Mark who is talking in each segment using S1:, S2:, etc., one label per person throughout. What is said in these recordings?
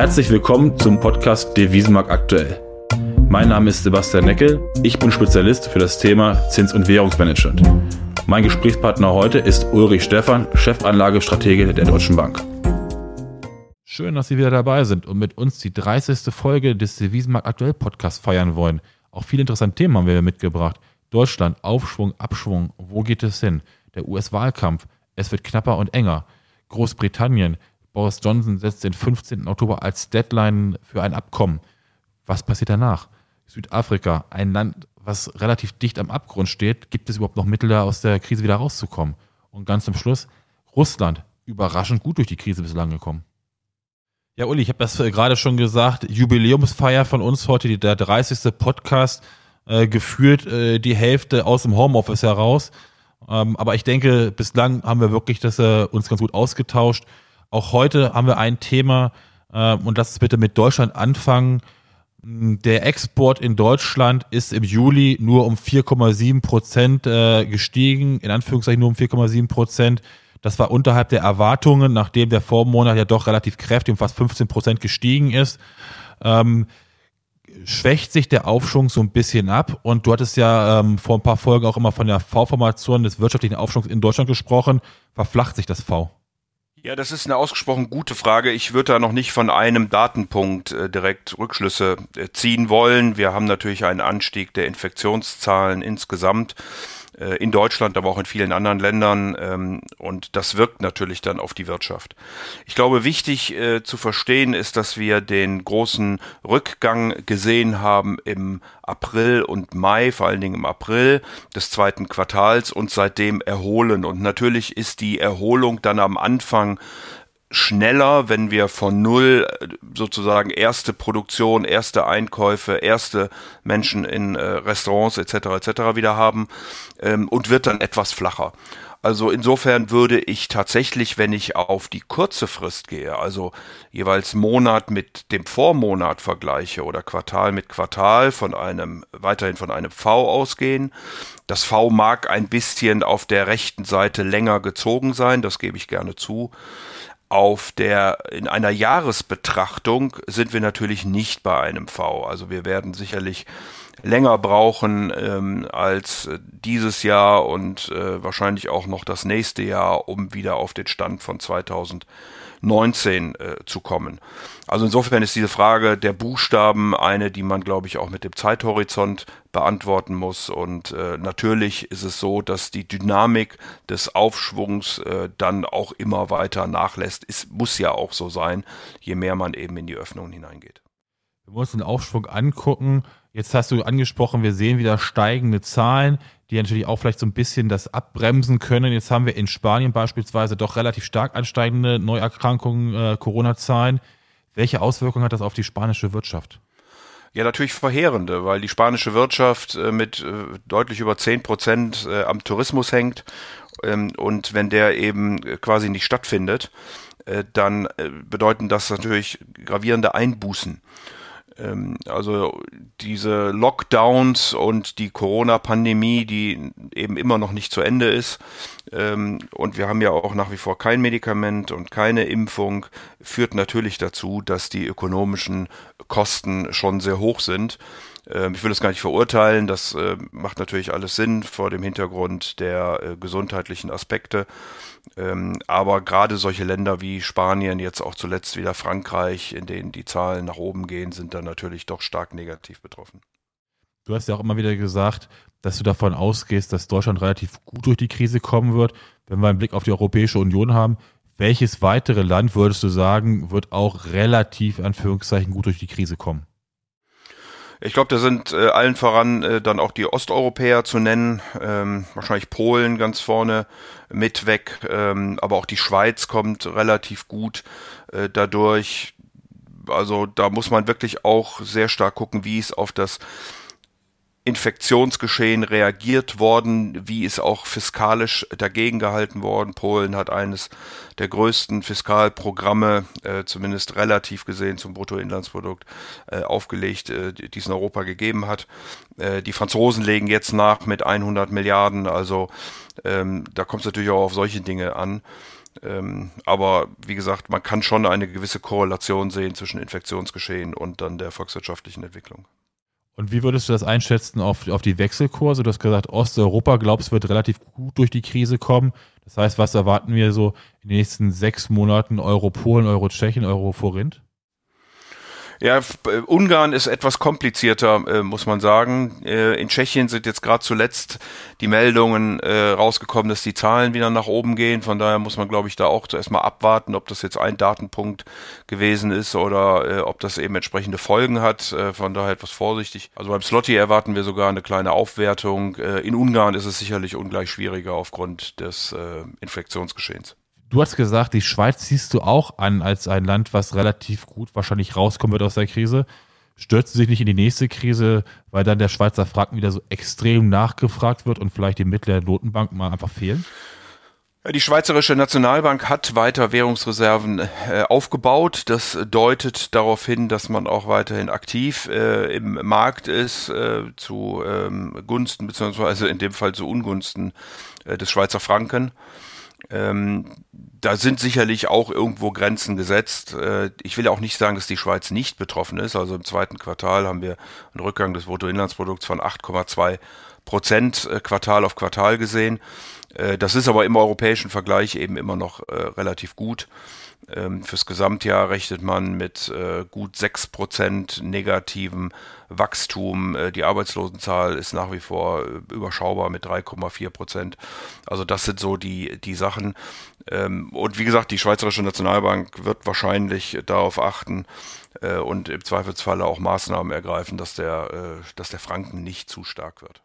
S1: Herzlich willkommen zum Podcast Devisenmarkt aktuell. Mein Name ist Sebastian Neckel, ich bin Spezialist für das Thema Zins- und Währungsmanagement. Mein Gesprächspartner heute ist Ulrich Stephan, Chefanlagestratege der Deutschen Bank. Schön, dass Sie wieder dabei sind und mit uns die 30. Folge des Devisenmarkt aktuell Podcasts feiern wollen. Auch viele interessante Themen haben wir mitgebracht. Deutschland, Aufschwung, Abschwung, wo geht es hin? Der US-Wahlkampf, es wird knapper und enger. Großbritannien, Boris Johnson setzt den 15. Oktober als Deadline für ein Abkommen. Was passiert danach? Südafrika, ein Land, was relativ dicht am Abgrund steht. Gibt es überhaupt noch Mittel, da aus der Krise wieder rauszukommen? Und ganz zum Schluss, Russland, überraschend gut durch die Krise bislang gekommen. Ja, Uli, ich habe das äh, gerade schon gesagt, Jubiläumsfeier von uns heute, der 30. Podcast, äh, geführt äh, die Hälfte aus dem Homeoffice heraus. Ähm, aber ich denke, bislang haben wir wirklich das äh, uns ganz gut ausgetauscht. Auch heute haben wir ein Thema, äh, und lass es bitte mit Deutschland anfangen. Der Export in Deutschland ist im Juli nur um 4,7 Prozent äh, gestiegen, in Anführungszeichen nur um 4,7 Prozent. Das war unterhalb der Erwartungen, nachdem der Vormonat ja doch relativ kräftig um fast 15 Prozent gestiegen ist. Ähm, schwächt sich der Aufschwung so ein bisschen ab. Und du hattest ja ähm, vor ein paar Folgen auch immer von der V-Formation des wirtschaftlichen Aufschwungs in Deutschland gesprochen. Verflacht sich das V?
S2: Ja, das ist eine ausgesprochen gute Frage. Ich würde da noch nicht von einem Datenpunkt äh, direkt Rückschlüsse äh, ziehen wollen. Wir haben natürlich einen Anstieg der Infektionszahlen insgesamt in Deutschland, aber auch in vielen anderen Ländern. Ähm, und das wirkt natürlich dann auf die Wirtschaft. Ich glaube, wichtig äh, zu verstehen ist, dass wir den großen Rückgang gesehen haben im April und Mai, vor allen Dingen im April des zweiten Quartals und seitdem erholen. Und natürlich ist die Erholung dann am Anfang schneller, wenn wir von null äh, sozusagen erste Produktion, erste Einkäufe, erste Menschen in äh, Restaurants etc. etc. wieder haben ähm, und wird dann etwas flacher. Also insofern würde ich tatsächlich, wenn ich auf die kurze Frist gehe, also jeweils Monat mit dem Vormonat vergleiche oder Quartal mit Quartal von einem, weiterhin von einem V ausgehen. Das V mag ein bisschen auf der rechten Seite länger gezogen sein, das gebe ich gerne zu auf der, in einer Jahresbetrachtung sind wir natürlich nicht bei einem V. Also wir werden sicherlich länger brauchen ähm, als dieses Jahr und äh, wahrscheinlich auch noch das nächste Jahr, um wieder auf den Stand von 2000 19 äh, zu kommen. Also insofern ist diese Frage der Buchstaben eine, die man, glaube ich, auch mit dem Zeithorizont beantworten muss. Und äh, natürlich ist es so, dass die Dynamik des Aufschwungs äh, dann auch immer weiter nachlässt. Es muss ja auch so sein, je mehr man eben in die Öffnungen hineingeht.
S1: Wir müssen den Aufschwung angucken. Jetzt hast du angesprochen, wir sehen wieder steigende Zahlen die natürlich auch vielleicht so ein bisschen das abbremsen können. Jetzt haben wir in Spanien beispielsweise doch relativ stark ansteigende Neuerkrankungen, äh, Corona-Zahlen. Welche Auswirkungen hat das auf die spanische Wirtschaft?
S2: Ja, natürlich verheerende, weil die spanische Wirtschaft äh, mit äh, deutlich über zehn Prozent äh, am Tourismus hängt. Ähm, und wenn der eben quasi nicht stattfindet, dann bedeuten das natürlich gravierende Einbußen. Ähm, also diese Lockdowns und die Corona-Pandemie, die eben immer noch nicht zu Ende ist. Ähm, und wir haben ja auch nach wie vor kein Medikament und keine Impfung, führt natürlich dazu, dass die ökonomischen Kosten schon sehr hoch sind. Ähm, ich will das gar nicht verurteilen, das äh, macht natürlich alles Sinn vor dem Hintergrund der äh, gesundheitlichen Aspekte. Ähm, aber gerade solche Länder wie Spanien, jetzt auch zuletzt wieder Frankreich, in denen die Zahlen nach oben gehen, sind dann natürlich doch stark negativ betroffen.
S1: Du hast ja auch immer wieder gesagt, dass du davon ausgehst, dass Deutschland relativ gut durch die Krise kommen wird. Wenn wir einen Blick auf die Europäische Union haben, welches weitere Land würdest du sagen, wird auch relativ, Anführungszeichen, gut durch die Krise kommen?
S2: Ich glaube, da sind äh, allen voran äh, dann auch die Osteuropäer zu nennen, ähm, wahrscheinlich Polen ganz vorne mit weg, ähm, aber auch die Schweiz kommt relativ gut äh, dadurch. Also da muss man wirklich auch sehr stark gucken, wie es auf das Infektionsgeschehen reagiert worden, wie ist auch fiskalisch dagegen gehalten worden. Polen hat eines der größten Fiskalprogramme, äh, zumindest relativ gesehen zum Bruttoinlandsprodukt, äh, aufgelegt, äh, die es in Europa gegeben hat. Äh, die Franzosen legen jetzt nach mit 100 Milliarden, also ähm, da kommt es natürlich auch auf solche Dinge an. Ähm, aber wie gesagt, man kann schon eine gewisse Korrelation sehen zwischen Infektionsgeschehen und dann der volkswirtschaftlichen Entwicklung.
S1: Und wie würdest du das einschätzen auf, auf die Wechselkurse? Du hast gesagt, Osteuropa, glaubst wird relativ gut durch die Krise kommen. Das heißt, was erwarten wir so in den nächsten sechs Monaten Euro Polen, Euro Tschechien, Euro Forint?
S2: Ja, äh, Ungarn ist etwas komplizierter, äh, muss man sagen. Äh, in Tschechien sind jetzt gerade zuletzt die Meldungen rausgekommen, dass die Zahlen wieder nach oben gehen. Von daher muss man, glaube ich, da auch zuerst mal abwarten, ob das jetzt ein Datenpunkt gewesen ist oder ob das eben entsprechende Folgen hat. Von daher etwas vorsichtig. Also beim Slotty erwarten wir sogar eine kleine Aufwertung. in Ungarn ist es sicherlich ungleich schwieriger aufgrund des Infektionsgeschehens.
S1: Du hast gesagt, die Schweiz siehst du auch an als ein Land, was relativ gut wahrscheinlich rauskommen wird aus der Krise. Stürzt sich nicht in die nächste Krise, weil dann der Schweizer Franken wieder so extrem nachgefragt wird und vielleicht die Mittel der Notenbank mal einfach fehlen?
S2: Die Schweizerische Nationalbank hat weiter Währungsreserven äh, aufgebaut. Das deutet darauf hin, dass man auch weiterhin aktiv äh, im Markt ist, äh, zu ähm, Gunsten beziehungsweise in dem Fall zu Ungunsten äh, des Schweizer Franken. Ähm, da sind sicherlich auch irgendwo Grenzen gesetzt. Äh, ich will auch nicht sagen, dass die Schweiz nicht betroffen ist. Also im zweiten Quartal haben wir einen Rückgang des Bruttoinlandsprodukts von 8,2 Prozent äh, Quartal auf Quartal gesehen. Äh, das ist aber im europäischen Vergleich eben immer noch äh, relativ gut. Ähm, fürs Gesamtjahr rechnet man mit äh, gut sechs Prozent negativem Wachstum. Äh, die Arbeitslosenzahl ist nach wie vor äh, überschaubar mit 3,4 Prozent. Also das sind so die, die Sachen. Ähm, und wie gesagt, die Schweizerische Nationalbank wird wahrscheinlich darauf achten äh, und im Zweifelsfalle auch Maßnahmen ergreifen, dass der, dass der Franken nicht zu stark wird.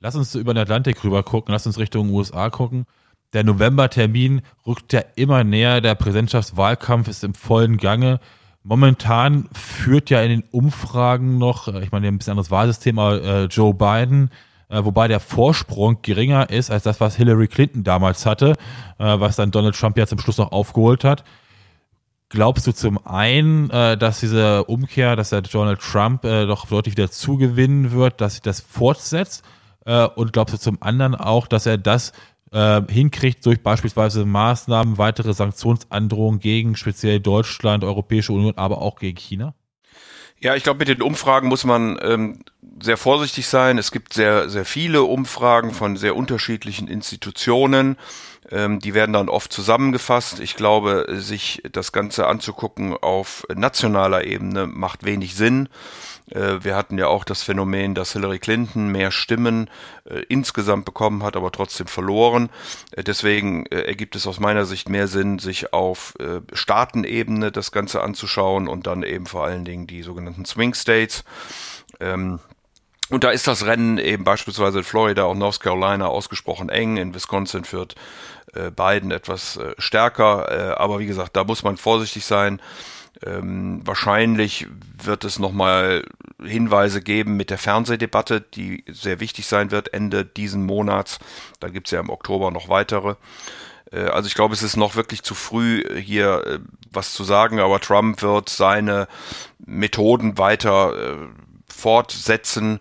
S1: Lass uns über den Atlantik rüber gucken, lass uns Richtung USA gucken der Novembertermin rückt ja immer näher, der Präsidentschaftswahlkampf ist im vollen Gange. Momentan führt ja in den Umfragen noch, äh, ich meine, ein bisschen anderes Wahlsystem, aber äh, Joe Biden, äh, wobei der Vorsprung geringer ist als das, was Hillary Clinton damals hatte, was dann Donald Trump ja zum Schluss noch aufgeholt hat. Glaubst du zum einen, dass diese Umkehr, dass der Donald Trump doch deutlich wieder zugewinnen wird, dass sich das fortsetzt? Und glaubst du zum anderen auch, dass er das äh, hinkriegt durch beispielsweise Maßnahmen, weitere Sanktionsandrohungen gegen speziell Deutschland, Europäische Union, aber auch gegen China?
S2: Ja, ich glaube, mit den Umfragen muss man ähm, sehr vorsichtig sein. Es gibt sehr, sehr viele Umfragen von sehr unterschiedlichen Institutionen. Ähm, die werden dann oft zusammengefasst. Ich glaube, sich das Ganze anzugucken auf nationaler Ebene macht wenig Sinn. Äh, wir hatten ja auch das Phänomen, dass Hillary Clinton mehr Stimmen äh, insgesamt bekommen hat, aber trotzdem verloren. Äh, deswegen ergibt es aus meiner Sicht mehr Sinn, sich auf Staatenebene das Ganze anzuschauen und dann eben vor allen Dingen die sogenannten Swing States. Ähm, und da ist das Rennen eben beispielsweise in Florida und North Carolina ausgesprochen eng. In Wisconsin führt äh, Biden etwas äh, stärker. Äh, aber wie gesagt, da muss man vorsichtig sein. Ähm, wahrscheinlich wird es nochmal Hinweise geben mit der Fernsehdebatte, die sehr wichtig sein wird Ende diesen Monats. Da gibt es ja im Oktober noch weitere. Äh, also ich glaube, es ist noch wirklich zu früh, hier äh, was zu sagen, aber Trump wird seine Methoden weiter äh, fortsetzen.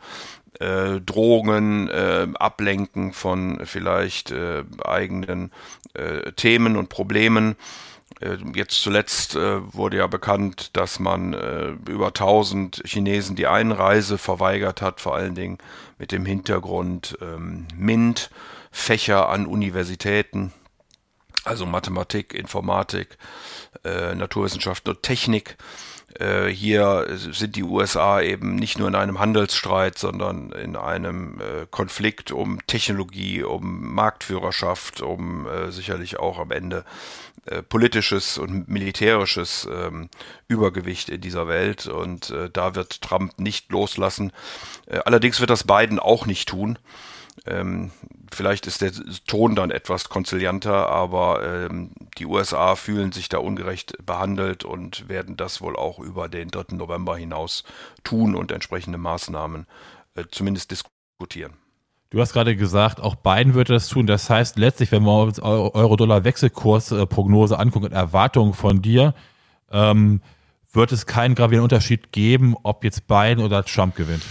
S2: Äh, Drohungen, äh, Ablenken von vielleicht äh, eigenen äh, Themen und Problemen. Äh, jetzt zuletzt äh, wurde ja bekannt, dass man über 1000 Chinesen die Einreise verweigert hat, vor allen Dingen mit dem Hintergrund ähm, MINT, Fächer an Universitäten, also Mathematik, Informatik, Naturwissenschaften und Technik. Äh, hier sind die USA eben nicht nur in einem Handelsstreit, sondern in einem äh, Konflikt um Technologie, um Marktführerschaft, um äh, sicherlich auch am Ende äh, politisches und militärisches ähm, Übergewicht in dieser Welt. Und äh, da wird Trump nicht loslassen. Äh, allerdings wird das Biden auch nicht tun. Ähm, vielleicht ist der Ton dann etwas konzilianter, aber ähm, die USA fühlen sich da ungerecht behandelt und werden das wohl auch über den 3. November hinaus tun und entsprechende Maßnahmen äh, zumindest diskutieren.
S1: Du hast gerade gesagt, auch Biden wird das tun. Das heißt letztlich, wenn wir uns Euro-Dollar-Wechselkursprognose angucken und Erwartungen von dir, ähm, wird es keinen gravierenden Unterschied geben, ob jetzt Biden oder Trump gewinnt.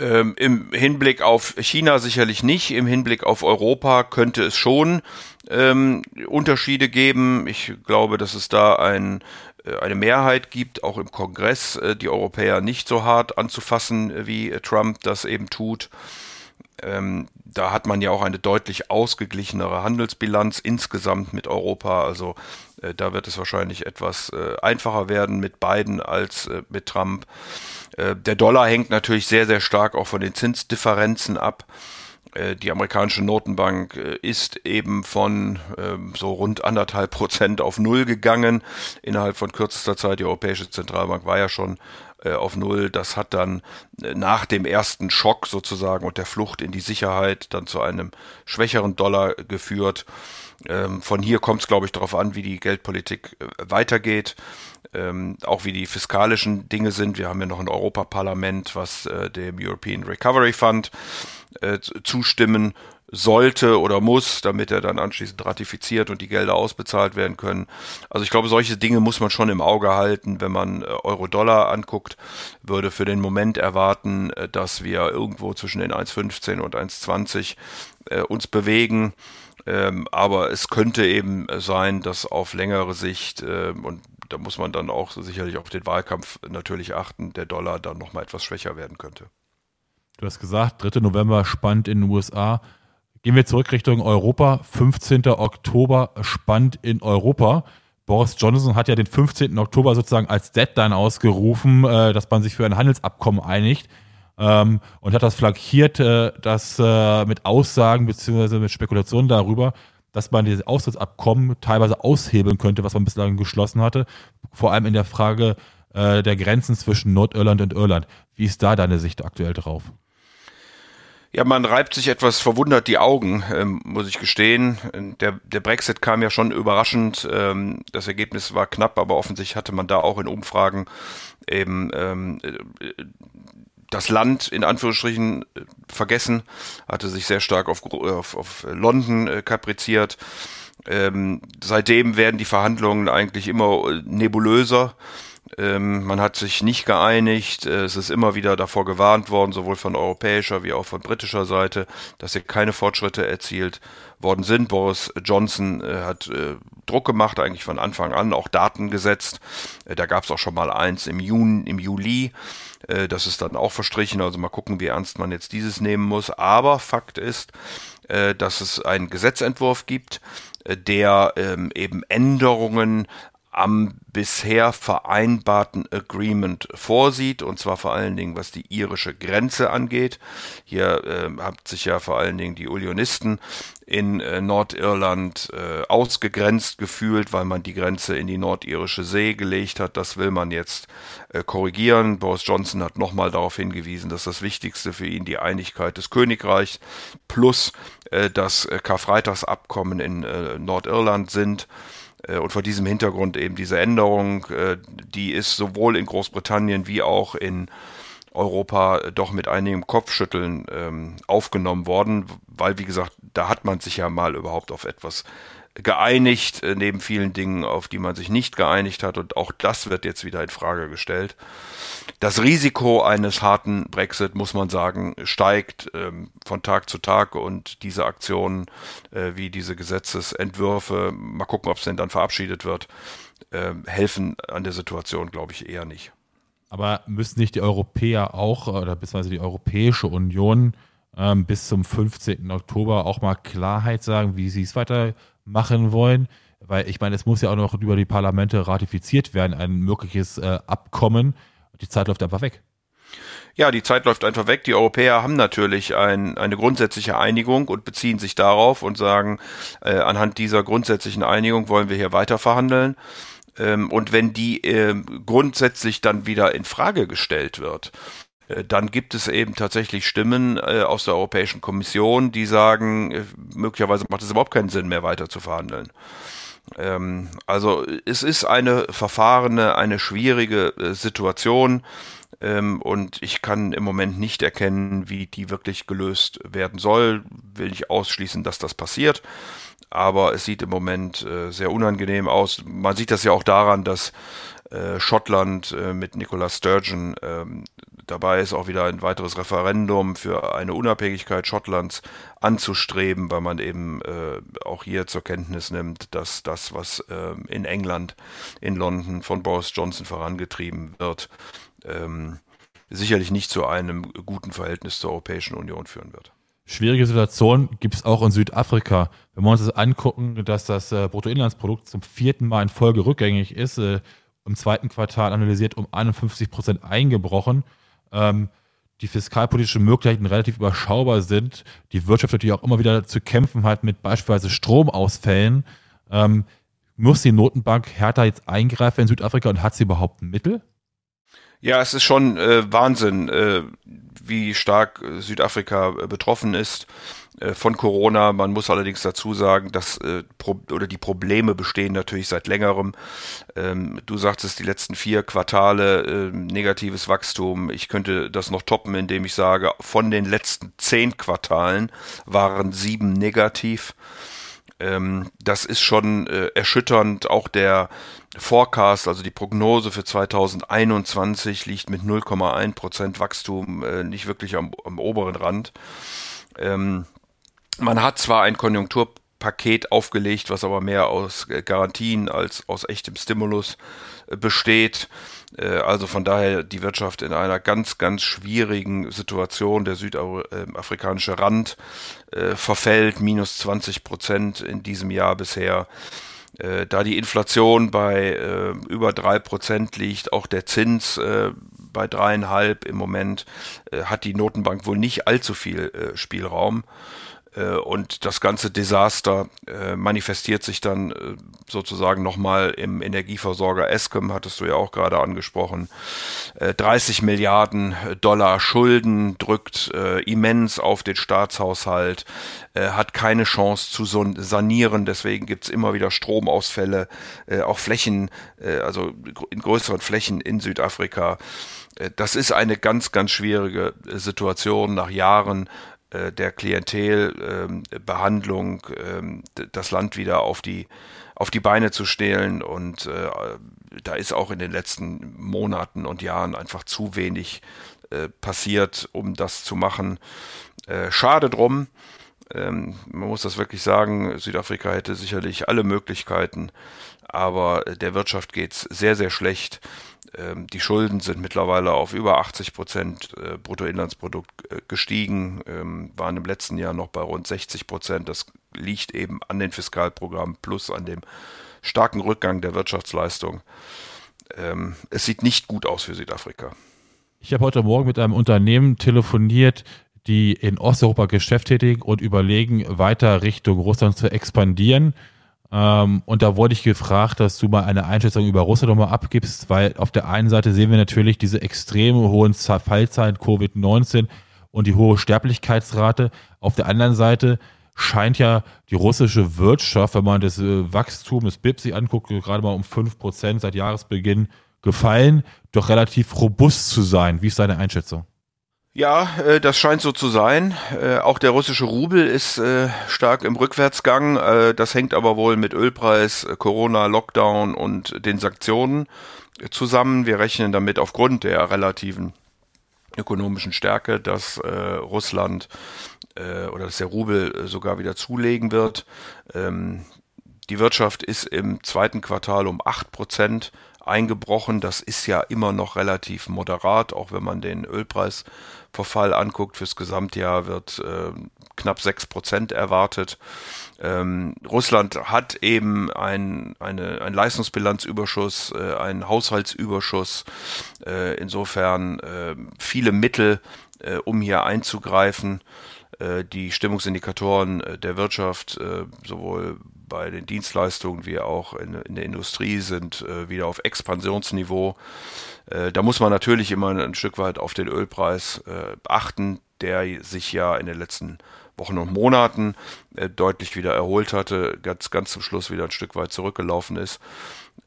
S2: Ähm, Im Hinblick auf China sicherlich nicht, im Hinblick auf Europa könnte es schon. ähm, Unterschiede geben. Ich glaube, dass es da ein, äh, eine Mehrheit gibt, auch im Kongress, äh, die Europäer nicht so hart anzufassen, wie Trump das eben tut. Ähm, da hat man ja auch eine deutlich ausgeglichenere Handelsbilanz insgesamt mit Europa. Also äh, da wird es wahrscheinlich etwas äh, einfacher werden mit Biden als äh, mit Trump. Äh, der Dollar hängt natürlich sehr, sehr stark auch von den Zinsdifferenzen ab. Äh, die amerikanische Notenbank äh, ist eben von ähm, so rund anderthalb Prozent auf Null gegangen innerhalb von kürzester Zeit. Die Europäische Zentralbank war ja schon äh, auf Null. Das hat dann nach dem ersten Schock sozusagen und der Flucht in die Sicherheit dann zu einem schwächeren Dollar geführt. Ähm, von hier kommt es, glaube ich, darauf an, wie die Geldpolitik weitergeht. Ähm, auch wie die fiskalischen Dinge sind. Wir haben ja noch ein Europaparlament, was dem European Recovery Fund äh, zustimmen sollte oder muss, damit er dann anschließend ratifiziert und die Gelder ausbezahlt werden können. Also ich glaube, solche Dinge muss man schon im Auge halten, wenn man äh, Euro-Dollar anguckt, würde für den Moment erwarten, äh, dass wir irgendwo zwischen den 1,15 und 1,20 äh, uns bewegen. Ähm, aber es könnte eben sein, dass auf längere Sicht, äh, und da muss man dann auch sicherlich auf den Wahlkampf natürlich achten, der Dollar dann nochmal etwas schwächer werden könnte.
S1: Du hast gesagt, 3. November spannend in den USA. Gehen wir zurück Richtung Europa. 15. Oktober spannend in Europa. Boris Johnson hat ja den 15. Oktober sozusagen als Deadline ausgerufen, äh, dass man sich für ein Handelsabkommen einigt ähm, und hat das flankiert, äh, dass äh, mit Aussagen bzw. mit Spekulationen darüber, dass man dieses Austrittsabkommen teilweise aushebeln könnte, was man bislang geschlossen hatte, vor allem in der Frage der Grenzen zwischen Nordirland und Irland. Wie ist da deine Sicht aktuell drauf?
S2: Ja, man reibt sich etwas verwundert die Augen, ähm, muss ich gestehen. Der, der Brexit kam ja schon überraschend. Ähm, das Ergebnis war knapp, aber offensichtlich hatte man da auch in Umfragen eben ähm, das Land in Anführungsstrichen äh, vergessen, hatte sich sehr stark auf, auf, auf London äh, kapriziert. Ähm, seitdem werden die Verhandlungen eigentlich immer äh, nebulöser. Ähm, man hat sich nicht geeinigt. Äh, es ist immer wieder davor gewarnt worden, sowohl von europäischer wie auch von britischer Seite, dass hier keine Fortschritte erzielt worden sind. Boris Johnson äh, hat äh, Druck gemacht, eigentlich von Anfang an, auch Daten gesetzt. Äh, da gab es auch schon mal eins im Juni, im Juli. Äh, das ist dann auch verstrichen. Also mal gucken, wie ernst man jetzt dieses nehmen muss. Aber Fakt ist, äh, dass es einen Gesetzentwurf gibt, der ähm, eben Änderungen am bisher vereinbarten Agreement vorsieht, und zwar vor allen Dingen, was die irische Grenze angeht. Hier äh, hat sich ja vor allen Dingen die Unionisten in äh, Nordirland äh, ausgegrenzt gefühlt, weil man die Grenze in die nordirische See gelegt hat. Das will man jetzt äh, korrigieren. Boris Johnson hat nochmal darauf hingewiesen, dass das Wichtigste für ihn die Einigkeit des Königreichs plus äh, das äh, Karfreitagsabkommen in äh, Nordirland sind. Äh, und vor diesem Hintergrund eben diese Änderung, äh, die ist sowohl in Großbritannien wie auch in Europa doch mit einigem Kopfschütteln ähm, aufgenommen worden, weil, wie gesagt, da hat man sich ja mal überhaupt auf etwas geeinigt, äh, neben vielen Dingen, auf die man sich nicht geeinigt hat. Und auch das wird jetzt wieder in Frage gestellt. Das Risiko eines harten Brexit, muss man sagen, steigt ähm, von Tag zu Tag und diese Aktionen, äh, wie diese Gesetzesentwürfe, mal gucken, ob es denn dann verabschiedet wird, äh, helfen an der Situation, glaube ich, eher nicht.
S1: Aber müssen nicht die Europäer auch, oder beziehungsweise die Europäische Union ähm, bis zum 15. Oktober auch mal Klarheit sagen, wie sie es weiter machen wollen. Weil ich meine, es muss ja auch noch über die Parlamente ratifiziert werden, ein mögliches äh, Abkommen. Die Zeit läuft einfach weg.
S2: Ja, die Zeit läuft einfach weg. Die Europäer haben natürlich ein, eine grundsätzliche Einigung und beziehen sich darauf und sagen, äh, anhand dieser grundsätzlichen Einigung wollen wir hier weiter verhandeln. Ähm, und wenn die äh, grundsätzlich dann wieder in Frage gestellt wird, dann gibt es eben tatsächlich Stimmen äh, aus der Europäischen Kommission, die sagen, äh, möglicherweise macht es überhaupt keinen Sinn mehr weiter zu verhandeln. Ähm, also es ist eine verfahrene, eine schwierige Situation ähm, und ich kann im Moment nicht erkennen, wie die wirklich gelöst werden soll. Will nicht ausschließen, dass das passiert, aber es sieht im Moment sehr unangenehm aus. Man sieht das ja auch daran, dass äh, Schottland äh, mit Nicola Sturgeon. Ähm, dabei ist auch wieder ein weiteres Referendum für eine Unabhängigkeit Schottlands anzustreben, weil man eben äh, auch hier zur Kenntnis nimmt, dass das, was äh, in England, in London von Boris Johnson vorangetrieben wird, ähm, sicherlich nicht zu einem guten Verhältnis zur Europäischen Union führen wird.
S1: Schwierige Situation gibt es auch in Südafrika. Wenn wir uns das angucken, dass das äh, Bruttoinlandsprodukt zum vierten Mal in Folge rückgängig ist, äh, im zweiten Quartal analysiert um 51 Prozent eingebrochen, ähm, die fiskalpolitischen Möglichkeiten relativ überschaubar sind, die Wirtschaft natürlich auch immer wieder zu kämpfen hat mit beispielsweise Stromausfällen, ähm, muss die Notenbank härter jetzt eingreifen in Südafrika und hat sie überhaupt Mittel?
S2: Ja, es ist schon äh, Wahnsinn, äh, wie stark äh, Südafrika äh, betroffen ist äh, von Corona. Man muss allerdings dazu sagen, dass oder die Probleme bestehen natürlich seit längerem. Ähm, du sagtest die letzten vier Quartale äh, negatives Wachstum. Ich könnte das noch toppen, indem ich sage, von den letzten zehn Quartalen waren sieben negativ. Ähm, das ist schon erschütternd. Auch der Forecast, also die Prognose für 2021 liegt mit 0,1 Prozent Wachstum äh, nicht wirklich am, am oberen Rand. Ähm, man hat zwar ein Konjunkturpaket aufgelegt, was aber mehr aus Garantien als aus echtem Stimulus äh, besteht. Äh, also von daher die Wirtschaft in einer ganz, ganz schwierigen Situation. Der südafrikanische Rand äh, verfällt minus 20 Prozent in diesem Jahr bisher. Äh, da die Inflation bei über drei Prozent liegt, auch der Zins bei dreieinhalb im Moment, hat die Notenbank wohl nicht allzu viel Spielraum. Äh, und das ganze Desaster äh, manifestiert sich dann äh, sozusagen nochmal im Energieversorger Eskom, hattest du ja auch gerade angesprochen. 30 Milliarden Dollar Schulden drückt immens auf den Staatshaushalt, hat keine Chance zu sanieren, deswegen gibt's immer wieder Stromausfälle, auch Flächen, also in größeren Flächen in Südafrika. Das ist eine ganz, ganz schwierige Situation nach Jahren der Klientelbehandlung ähm, das Land wieder auf die auf die Beine zu stehlen und äh, da ist auch in den letzten Monaten und Jahren einfach zu wenig äh, passiert, um das zu machen. Äh, schade drum. Ähm, man muss das wirklich sagen, Südafrika hätte sicherlich alle Möglichkeiten, aber der Wirtschaft geht's sehr, sehr schlecht. Ähm, die Schulden sind mittlerweile auf über 80 Prozent äh, Bruttoinlandsprodukt äh, gestiegen, ähm, waren im letzten Jahr noch bei rund 60 Prozent. Das liegt eben an den Fiskalprogrammen plus an dem starken Rückgang der Wirtschaftsleistung. Ähm, es sieht nicht gut aus für Südafrika.
S1: Ich habe heute Morgen mit einem Unternehmen telefoniert, die in Osteuropa Geschäft tätigen und überlegen, weiter Richtung Russland zu expandieren. Ähm, und da wurde ich gefragt, dass du mal eine Einschätzung über Russland nochmal abgibst, weil auf der einen Seite sehen wir natürlich diese extrem hohen Fallzahlen Covid-19 und die hohe Sterblichkeitsrate. Auf der anderen Seite scheint ja die russische Wirtschaft, wenn man das äh, Wachstum des BIP sich anguckt, gerade mal um fünf Prozent seit Jahresbeginn gefallen, doch relativ robust zu sein. Wie ist deine Einschätzung?
S2: Ja, äh, das scheint so zu sein. Äh, auch der russische Rubel ist äh, stark im Rückwärtsgang. Das hängt aber wohl mit Ölpreis, Corona, Lockdown und den Sanktionen zusammen. Wir rechnen damit aufgrund der relativen ökonomischen Stärke, dass Russland oder dass der Rubel sogar wieder zulegen wird. Ähm, die Wirtschaft ist im zweiten Quartal um acht Prozent eingebrochen. Das ist ja immer noch relativ moderat, auch wenn man den Ölpreisverfall anguckt. Fürs Gesamtjahr wird äh, knapp sechs Prozent erwartet. Ähm, Russland hat eben ein, eine, ein Leistungsbilanzüberschuss, äh, einen Haushaltsüberschuss, äh, insofern äh, viele Mittel, äh, um hier einzugreifen. Äh, die Stimmungsindikatoren äh, der Wirtschaft, sowohl bei den Dienstleistungen wie auch in, in der Industrie sind äh, wieder auf Expansionsniveau. Äh, da muss man natürlich immer ein Stück weit auf den Ölpreis äh, achten, der sich ja in den letzten Wochen und Monaten äh, deutlich wieder erholt hatte, ganz, ganz zum Schluss wieder ein Stück weit zurückgelaufen ist.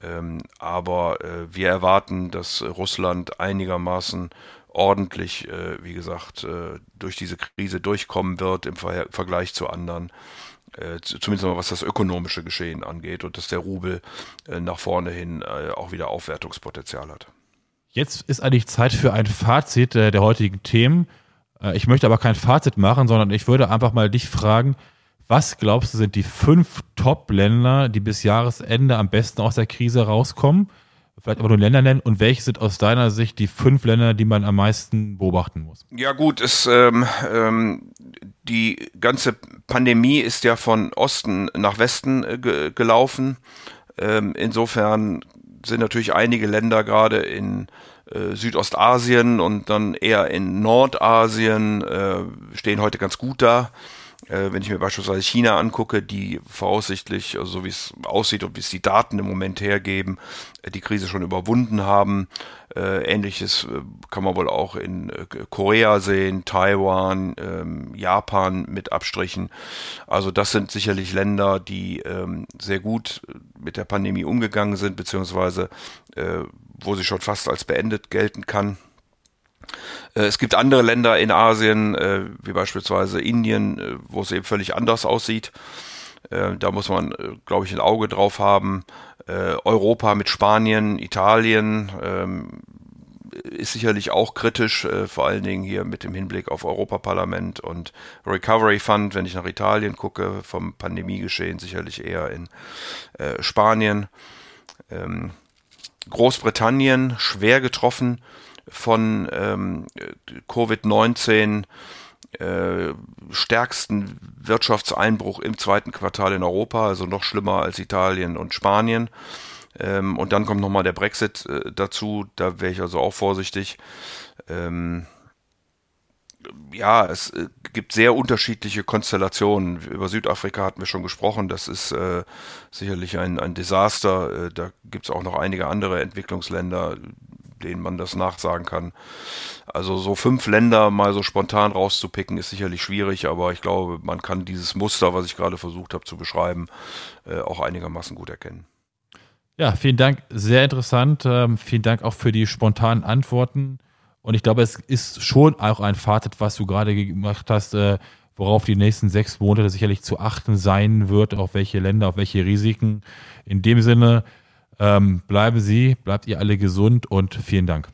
S2: Ähm, aber äh, wir erwarten, dass Russland einigermaßen ordentlich, äh, wie gesagt, durch diese Krise durchkommen wird im Ver Vergleich zu anderen äh, zumindest mal was das ökonomische Geschehen angeht und dass der Rubel äh, nach vorne hin äh, auch wieder Aufwertungspotenzial hat.
S1: Jetzt ist eigentlich Zeit für ein Fazit der heutigen Themen. Ich möchte aber kein Fazit machen, sondern ich würde einfach mal dich fragen, was glaubst du sind die fünf Top-Länder, die bis Jahresende am besten aus der Krise rauskommen? Vielleicht aber nur Länder nennen und welche sind aus deiner Sicht die fünf Länder, die man am meisten beobachten muss?
S2: Ja gut, es, ähm, ähm, die ganze Pandemie ist ja von Osten nach Westen äh, ge gelaufen. Ähm, insofern sind natürlich einige Länder gerade in äh, Südostasien und dann eher in Nordasien äh, stehen heute ganz gut da. Äh, wenn ich mir beispielsweise China angucke, die voraussichtlich, also so wie es aussieht und wie es die Daten im Moment hergeben, äh, die Krise schon überwunden haben. Äh, Ähnliches äh, kann man wohl auch in Korea sehen, Taiwan, ähm, Japan mit Abstrichen. Also das sind sicherlich Länder, die ähm, sehr gut mit der Pandemie umgegangen sind, beziehungsweise wo sie schon fast als beendet gelten kann. Äh, es gibt andere Länder in Asien, äh, wie beispielsweise Indien, äh, wo es eben völlig anders aussieht. Da muss man, glaube ich, ein Auge drauf haben. Europa mit Spanien, Italien ähm, ist sicherlich auch kritisch, vor allen Dingen hier mit dem Hinblick auf Europaparlament und Recovery Fund, wenn ich nach Italien gucke, vom Pandemiegeschehen sicherlich eher in Spanien. Ähm, Großbritannien schwer getroffen von ähm, Covid-19 äh, stärksten Wirtschaftseinbruch im zweiten Quartal in Europa, also noch schlimmer als Italien und Spanien. Ähm, und dann kommt nochmal der Brexit äh, dazu, da wäre ich also auch vorsichtig. Ähm, ja, es äh, gibt sehr unterschiedliche Konstellationen. Über Südafrika hatten wir schon gesprochen. Das ist äh, sicherlich ein, ein Desaster. Äh, da gibt es auch noch einige andere Entwicklungsländer, denen man das nachsagen kann. Also so fünf Länder mal so spontan rauszupicken, ist sicherlich schwierig, aber ich glaube, man kann dieses Muster, was ich gerade versucht habe zu beschreiben, äh, auch einigermaßen gut erkennen.
S1: Ja, vielen Dank. Sehr interessant. Ähm, vielen Dank auch für die spontanen Antworten. Und ich glaube, es ist schon auch ein Fazit, was du gerade gemacht hast, äh, worauf die nächsten sechs Monate sicherlich zu achten sein wird, auf welche Länder, auf welche Risiken. In dem Sinne, ähm, bleiben Sie, bleibt ihr alle gesund und vielen Dank.